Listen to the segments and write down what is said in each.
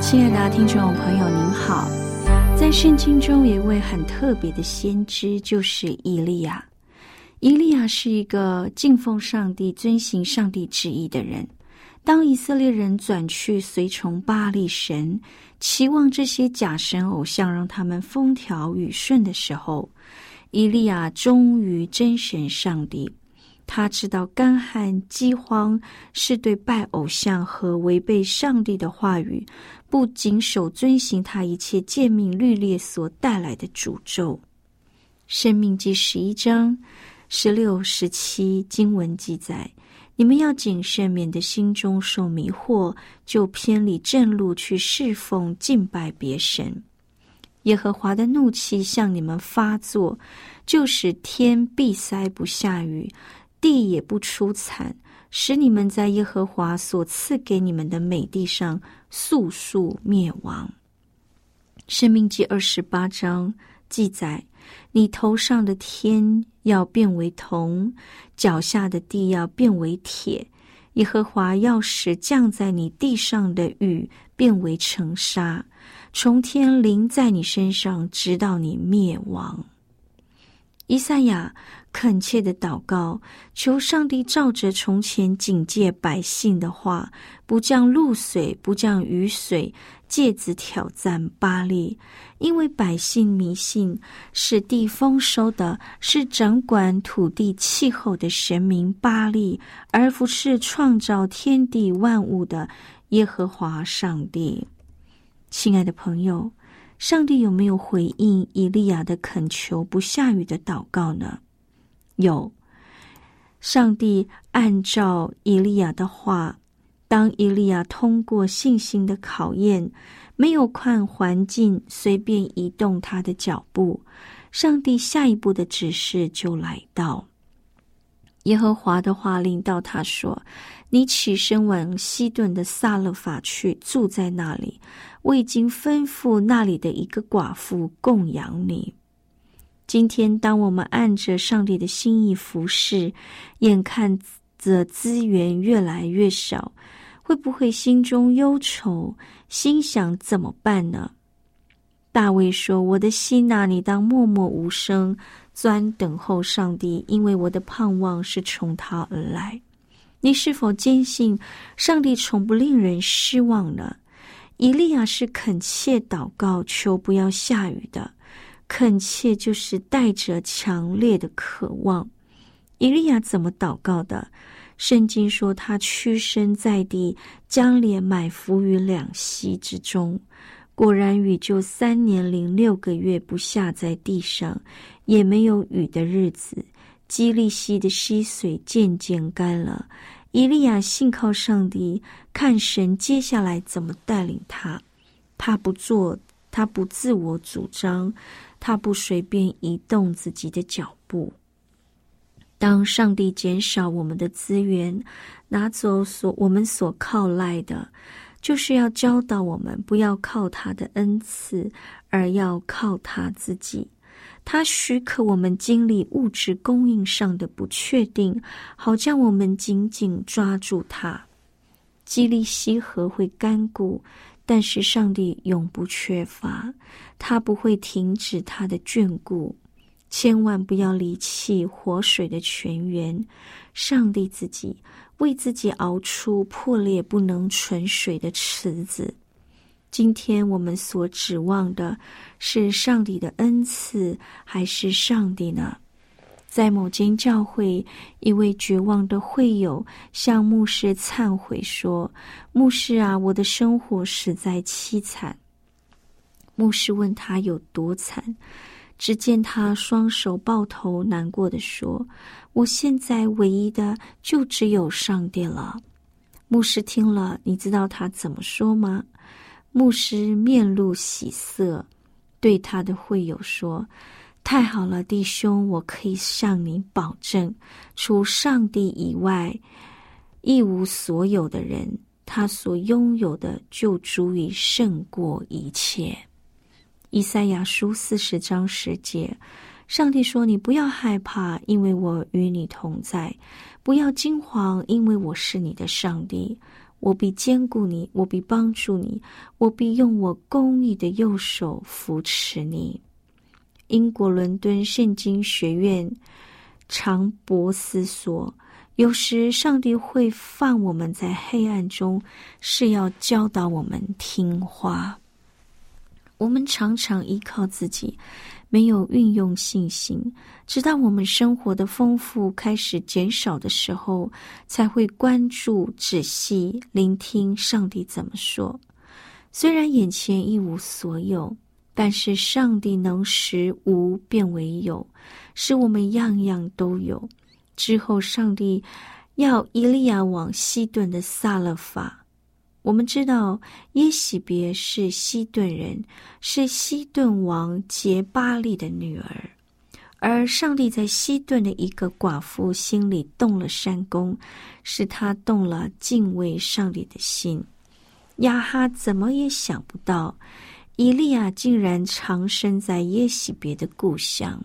亲爱的听众朋友，您好。在圣经中有一位很特别的先知，就是以利亚。以利亚是一个敬奉上帝、遵行上帝旨意的人。当以色列人转去随从巴利神，期望这些假神偶像让他们风调雨顺的时候，以利亚忠于真神上帝。他知道干旱、饥荒是对拜偶像和违背上帝的话语。不谨守遵行他一切诫命律例所带来的诅咒，《生命记》十一章十六、十七经文记载：你们要谨慎，免得心中受迷惑，就偏离正路去侍奉敬拜别神。耶和华的怒气向你们发作，就使天闭塞不下雨，地也不出产。使你们在耶和华所赐给你们的美地上速速灭亡。生命记二十八章记载：你头上的天要变为铜，脚下的地要变为铁。耶和华要使降在你地上的雨变为成沙，从天淋在你身上，直到你灭亡。以赛亚。恳切的祷告，求上帝照着从前警戒百姓的话，不降露水，不降雨水，借此挑战巴利。因为百姓迷信，是地丰收的，是掌管土地气候的神明巴利，而不是创造天地万物的耶和华上帝。亲爱的朋友，上帝有没有回应以利亚的恳求不下雨的祷告呢？有，上帝按照以利亚的话，当以利亚通过信心的考验，没有看环境，随便移动他的脚步，上帝下一步的指示就来到。耶和华的话令到他说：“你起身往西顿的撒勒法去，住在那里。我已经吩咐那里的一个寡妇供养你。”今天，当我们按着上帝的心意服侍，眼看着资源越来越少，会不会心中忧愁，心想怎么办呢？大卫说：“我的心呐，你当默默无声，专等候上帝，因为我的盼望是从他而来。”你是否坚信上帝从不令人失望呢？以利亚是恳切祷告，求不要下雨的。恳切就是带着强烈的渴望。以利亚怎么祷告的？圣经说他屈身在地，将脸埋伏于两膝之中。果然雨就三年零六个月不下在地上，也没有雨的日子。基利溪的溪水渐渐干了。以利亚信靠上帝，看神接下来怎么带领他。他不做，他不自我主张。他不随便移动自己的脚步。当上帝减少我们的资源，拿走所我们所靠赖的，就是要教导我们不要靠他的恩赐，而要靠他自己。他许可我们经历物质供应上的不确定，好将我们紧紧抓住他。基利西河会干固。但是上帝永不缺乏，他不会停止他的眷顾。千万不要离弃活水的泉源，上帝自己为自己熬出破裂不能存水的池子。今天我们所指望的是上帝的恩赐，还是上帝呢？在某间教会，一位绝望的会友向牧师忏悔说：“牧师啊，我的生活实在凄惨。”牧师问他有多惨，只见他双手抱头，难过的说：“我现在唯一的就只有上帝了。”牧师听了，你知道他怎么说吗？牧师面露喜色，对他的会友说：“太好了，弟兄，我可以向你保证，除上帝以外，一无所有的人，他所拥有的就足以胜过一切。”以赛亚书四十章十节，上帝说：“你不要害怕，因为我与你同在；不要惊慌，因为我是你的上帝。”我必兼顾你，我必帮助你，我必用我公义的右手扶持你。英国伦敦圣经学院常博斯说：“有时上帝会放我们在黑暗中，是要教导我们听话。我们常常依靠自己。”没有运用信心，直到我们生活的丰富开始减少的时候，才会关注、仔细聆听上帝怎么说。虽然眼前一无所有，但是上帝能使无变为有，使我们样样都有。之后，上帝要伊利亚往西顿的萨勒法。我们知道耶喜别是西顿人，是西顿王杰巴利的女儿，而上帝在西顿的一个寡妇心里动了山功，使他动了敬畏上帝的心。亚哈怎么也想不到，以利亚竟然藏身在耶喜别的故乡。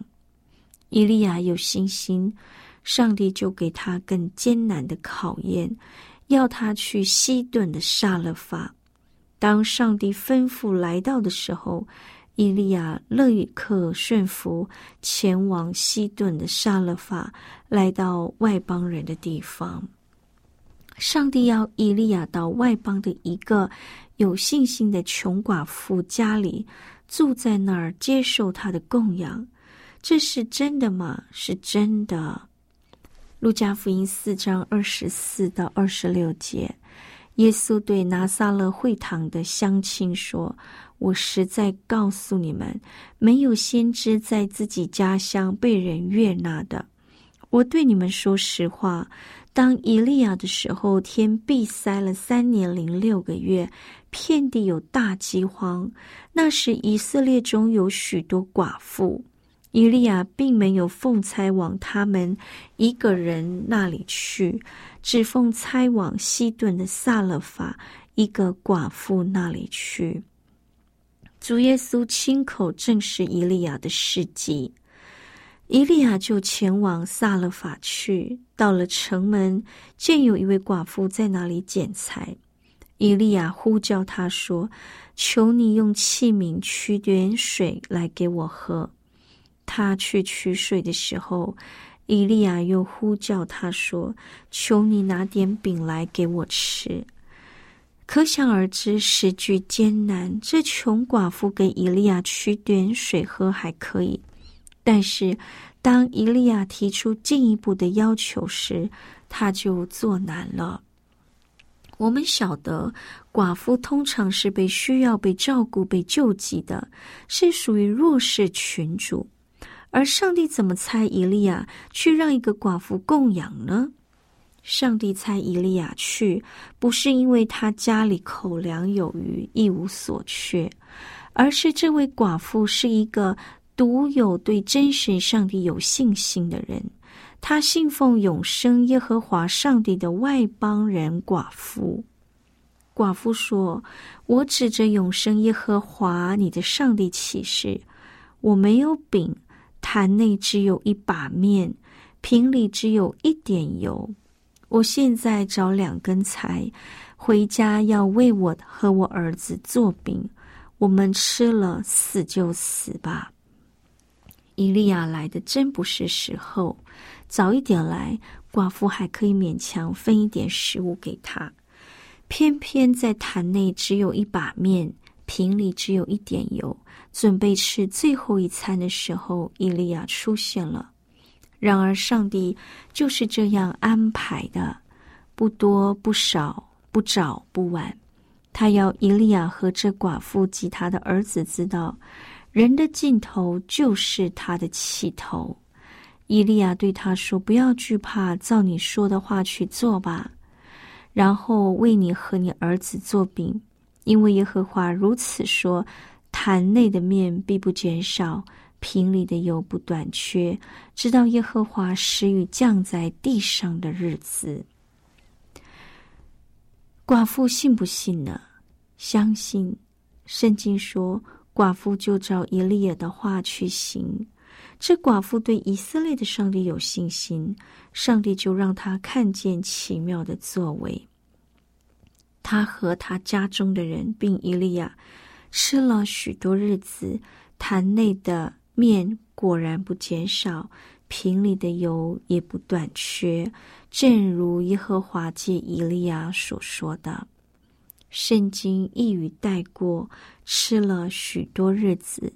以利亚有信心，上帝就给他更艰难的考验。要他去西顿的沙勒法。当上帝吩咐来到的时候，伊利亚立刻顺服，前往西顿的沙勒法，来到外邦人的地方。上帝要伊利亚到外邦的一个有信心的穷寡妇家里，住在那儿，接受他的供养。这是真的吗？是真的。路加福音四章二十四到二十六节，耶稣对拿撒勒会堂的乡亲说：“我实在告诉你们，没有先知在自己家乡被人悦纳的。我对你们说实话，当以利亚的时候，天闭塞了三年零六个月，遍地有大饥荒。那时以色列中有许多寡妇。”以利亚并没有奉差往他们一个人那里去，只奉差往西顿的萨勒法一个寡妇那里去。主耶稣亲口证实以利亚的事迹，以利亚就前往萨勒法去。到了城门，见有一位寡妇在那里捡柴，以利亚呼叫他说：“求你用器皿取点水来给我喝。”他去取水的时候，伊利亚又呼叫他说：“求你拿点饼来给我吃。”可想而知，时局艰难。这穷寡妇给伊利亚取点水喝还可以，但是当伊利亚提出进一步的要求时，他就做难了。我们晓得，寡妇通常是被需要被照顾、被救济的，是属于弱势群主。而上帝怎么猜伊利亚去让一个寡妇供养呢？上帝猜伊利亚去，不是因为他家里口粮有余、一无所缺，而是这位寡妇是一个独有对真神上帝有信心的人。他信奉永生耶和华上帝的外邦人寡妇。寡妇说：“我指着永生耶和华你的上帝起誓，我没有饼。”坛内只有一把面，瓶里只有一点油。我现在找两根柴，回家要为我和我儿子做饼。我们吃了，死就死吧。伊利亚来的真不是时候，早一点来，寡妇还可以勉强分一点食物给他。偏偏在坛内只有一把面，瓶里只有一点油，准备吃最后一餐的时候，伊利亚出现了。然而，上帝就是这样安排的，不多不少，不早不晚。他要伊利亚和这寡妇及他的儿子知道，人的尽头就是他的起头。伊利亚对他说：“不要惧怕，照你说的话去做吧。然后为你和你儿子做饼，因为耶和华如此说：坛内的面必不减少。”瓶里的油不短缺，直到耶和华使雨降在地上的日子。寡妇信不信呢？相信。圣经说，寡妇就照以利亚的话去行。这寡妇对以色列的上帝有信心，上帝就让他看见奇妙的作为。他和他家中的人，并以利亚吃了许多日子，坛内的。面果然不减少，瓶里的油也不短缺，正如耶和华借以利亚所说的。圣经一语带过，吃了许多日子。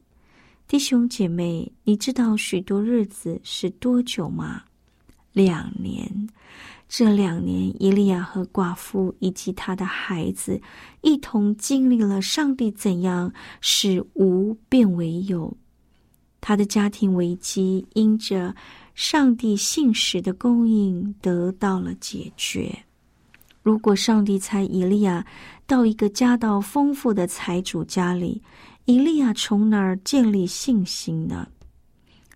弟兄姐妹，你知道许多日子是多久吗？两年。这两年，以利亚和寡妇以及他的孩子一同经历了上帝怎样使无变为有。他的家庭危机因着上帝信实的供应得到了解决。如果上帝差以利亚到一个家道丰富的财主家里，以利亚从哪儿建立信心呢？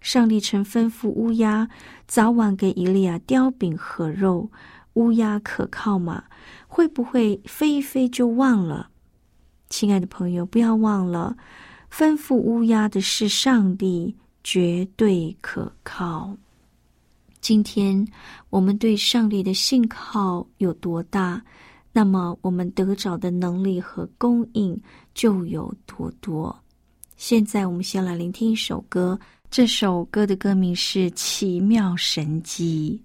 上帝曾吩咐乌鸦早晚给以利亚叼饼和肉，乌鸦可靠吗？会不会飞一飞就忘了？亲爱的朋友，不要忘了。吩咐乌鸦的是上帝，绝对可靠。今天我们对上帝的信靠有多大，那么我们得着的能力和供应就有多多。现在我们先来聆听一首歌，这首歌的歌名是《奇妙神迹》。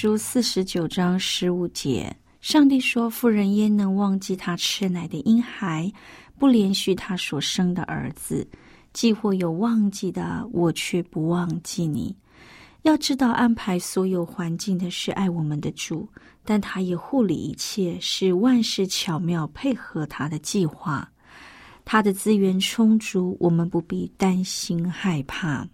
书四十九章十五节，上帝说：“妇人焉能忘记她吃奶的婴孩，不连续她所生的儿子？既或有忘记的，我却不忘记你。”要知道，安排所有环境的是爱我们的主，但他也护理一切，使万事巧妙配合他的计划。他的资源充足，我们不必担心害怕。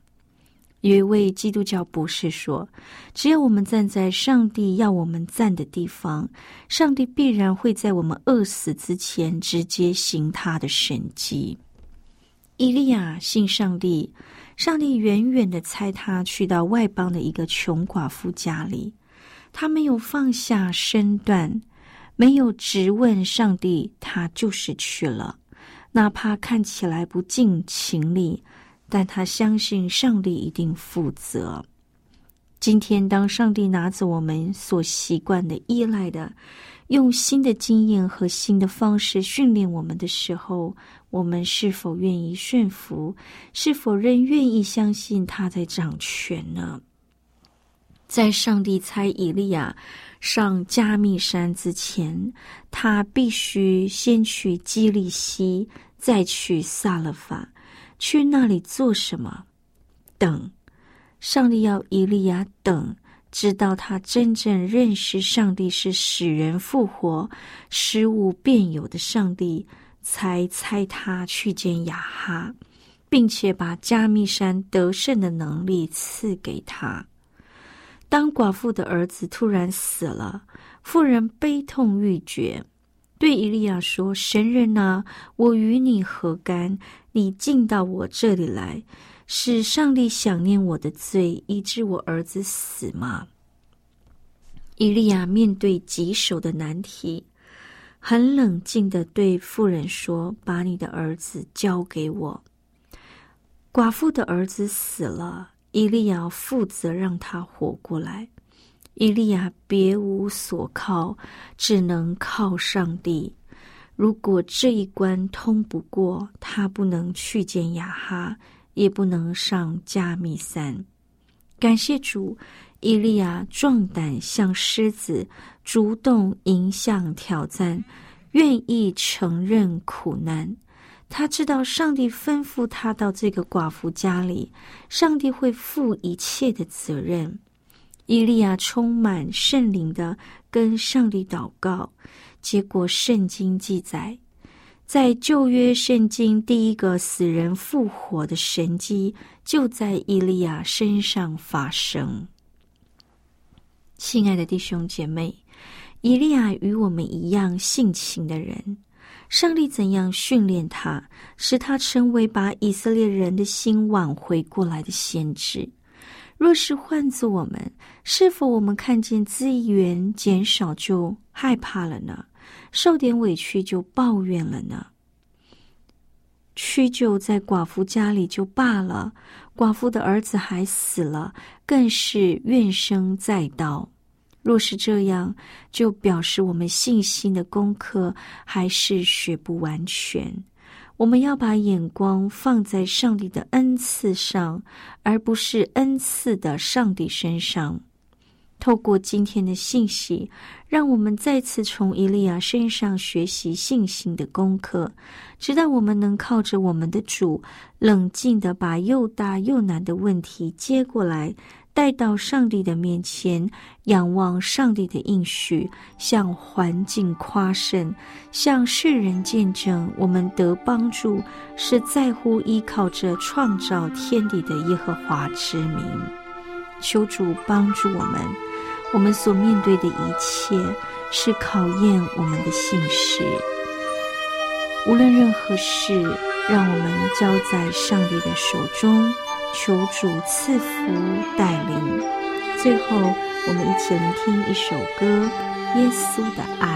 有一位基督教博士说：“只要我们站在上帝要我们站的地方，上帝必然会在我们饿死之前直接行他的神迹。”伊利亚信上帝。上帝远远的差他去到外邦的一个穷寡妇家里，他没有放下身段，没有直问上帝，他就是去了。哪怕看起来不尽情理，但他相信上帝一定负责。今天，当上帝拿着我们所习惯的、依赖的，用新的经验和新的方式训练我们的时候，我们是否愿意顺服？是否仍愿意相信他在掌权呢？在上帝差以利亚上加密山之前，他必须先去基利西，再去萨勒法。去那里做什么？等。上帝要以利亚等，直到他真正认识上帝是使人复活、失物变有的上帝。才差他去见雅哈，并且把加密山得胜的能力赐给他。当寡妇的儿子突然死了，妇人悲痛欲绝，对以利亚说：“神人啊，我与你何干？你进到我这里来，是上帝想念我的罪，以致我儿子死吗？”伊利亚面对棘手的难题。很冷静的对妇人说：“把你的儿子交给我。”寡妇的儿子死了，伊利亚负责让他活过来。伊利亚别无所靠，只能靠上帝。如果这一关通不过，他不能去见亚哈，也不能上加密山。感谢主。伊利亚壮胆像狮子，主动迎向挑战，愿意承认苦难。他知道上帝吩咐他到这个寡妇家里，上帝会负一切的责任。伊利亚充满圣灵的跟上帝祷告，结果圣经记载，在旧约圣经第一个死人复活的神迹就在伊利亚身上发生。亲爱的弟兄姐妹，以利亚与我们一样性情的人，上帝怎样训练他，使他成为把以色列人的心挽回过来的先知？若是换做我们，是否我们看见资源减少就害怕了呢？受点委屈就抱怨了呢？屈就在寡妇家里就罢了，寡妇的儿子还死了，更是怨声载道。若是这样，就表示我们信心的功课还是学不完全。我们要把眼光放在上帝的恩赐上，而不是恩赐的上帝身上。透过今天的信息，让我们再次从伊利亚身上学习信心的功课，直到我们能靠着我们的主，冷静的把又大又难的问题接过来。带到上帝的面前，仰望上帝的应许，向环境夸胜，向世人见证，我们得帮助是在乎依靠着创造天地的耶和华之名。求主帮助我们，我们所面对的一切是考验我们的信实。无论任何事，让我们交在上帝的手中。求主赐福带领，最后我们一起聆听一首歌《耶稣的爱》。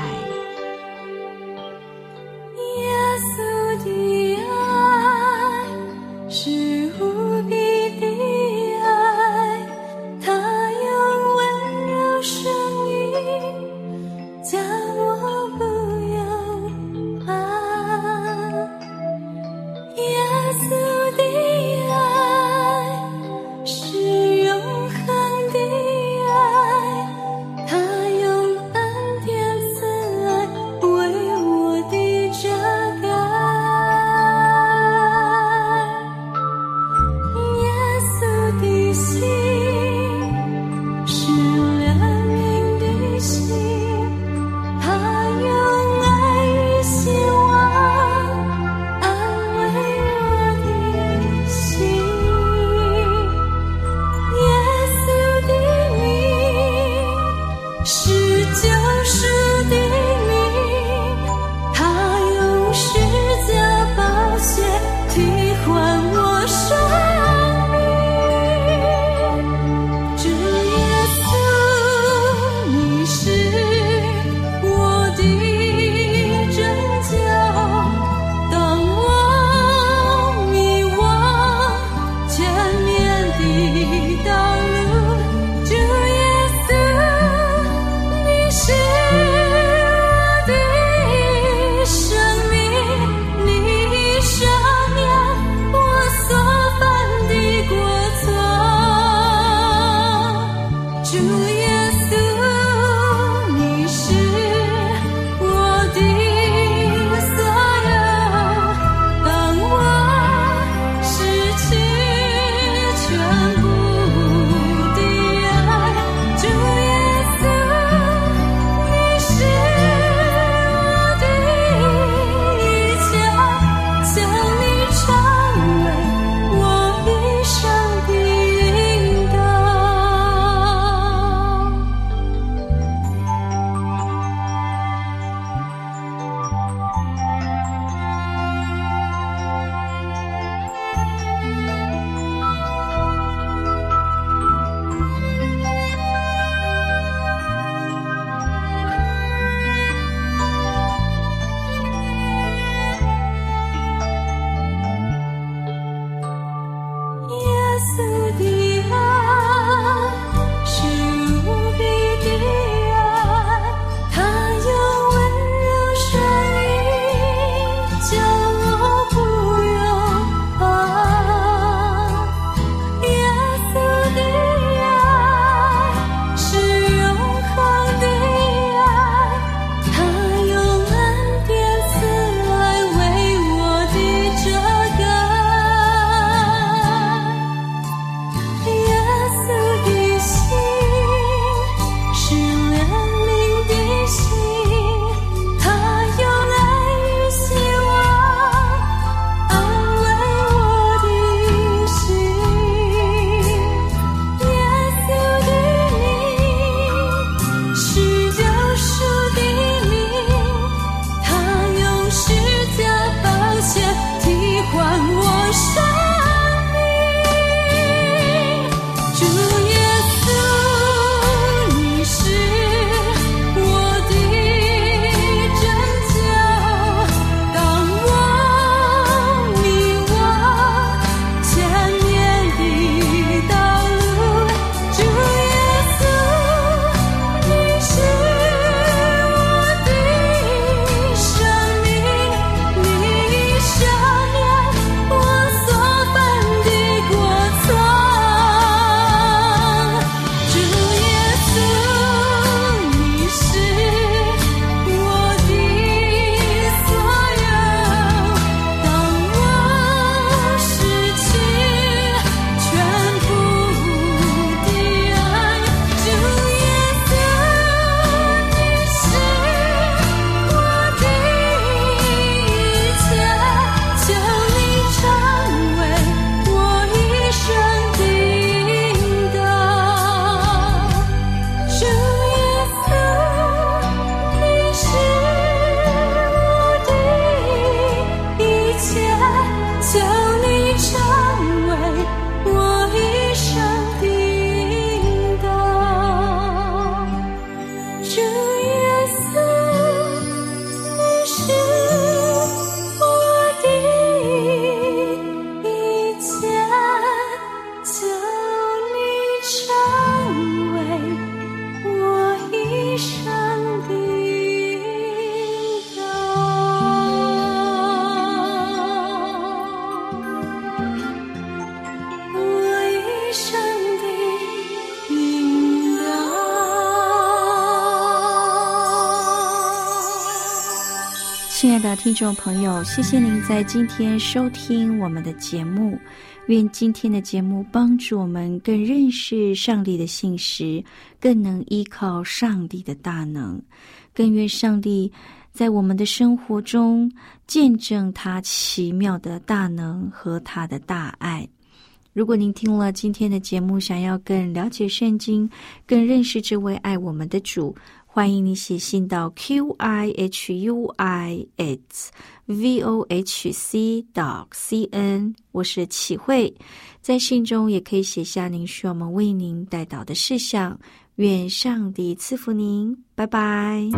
的听众朋友，谢谢您在今天收听我们的节目。愿今天的节目帮助我们更认识上帝的信实，更能依靠上帝的大能，更愿上帝在我们的生活中见证他奇妙的大能和他的大爱。如果您听了今天的节目，想要更了解圣经，更认识这位爱我们的主。欢迎你写信到 q i h u i s v o h c dot c n，我是启慧，在信中也可以写下您需要我们为您带到的事项。愿上帝赐福您，拜拜。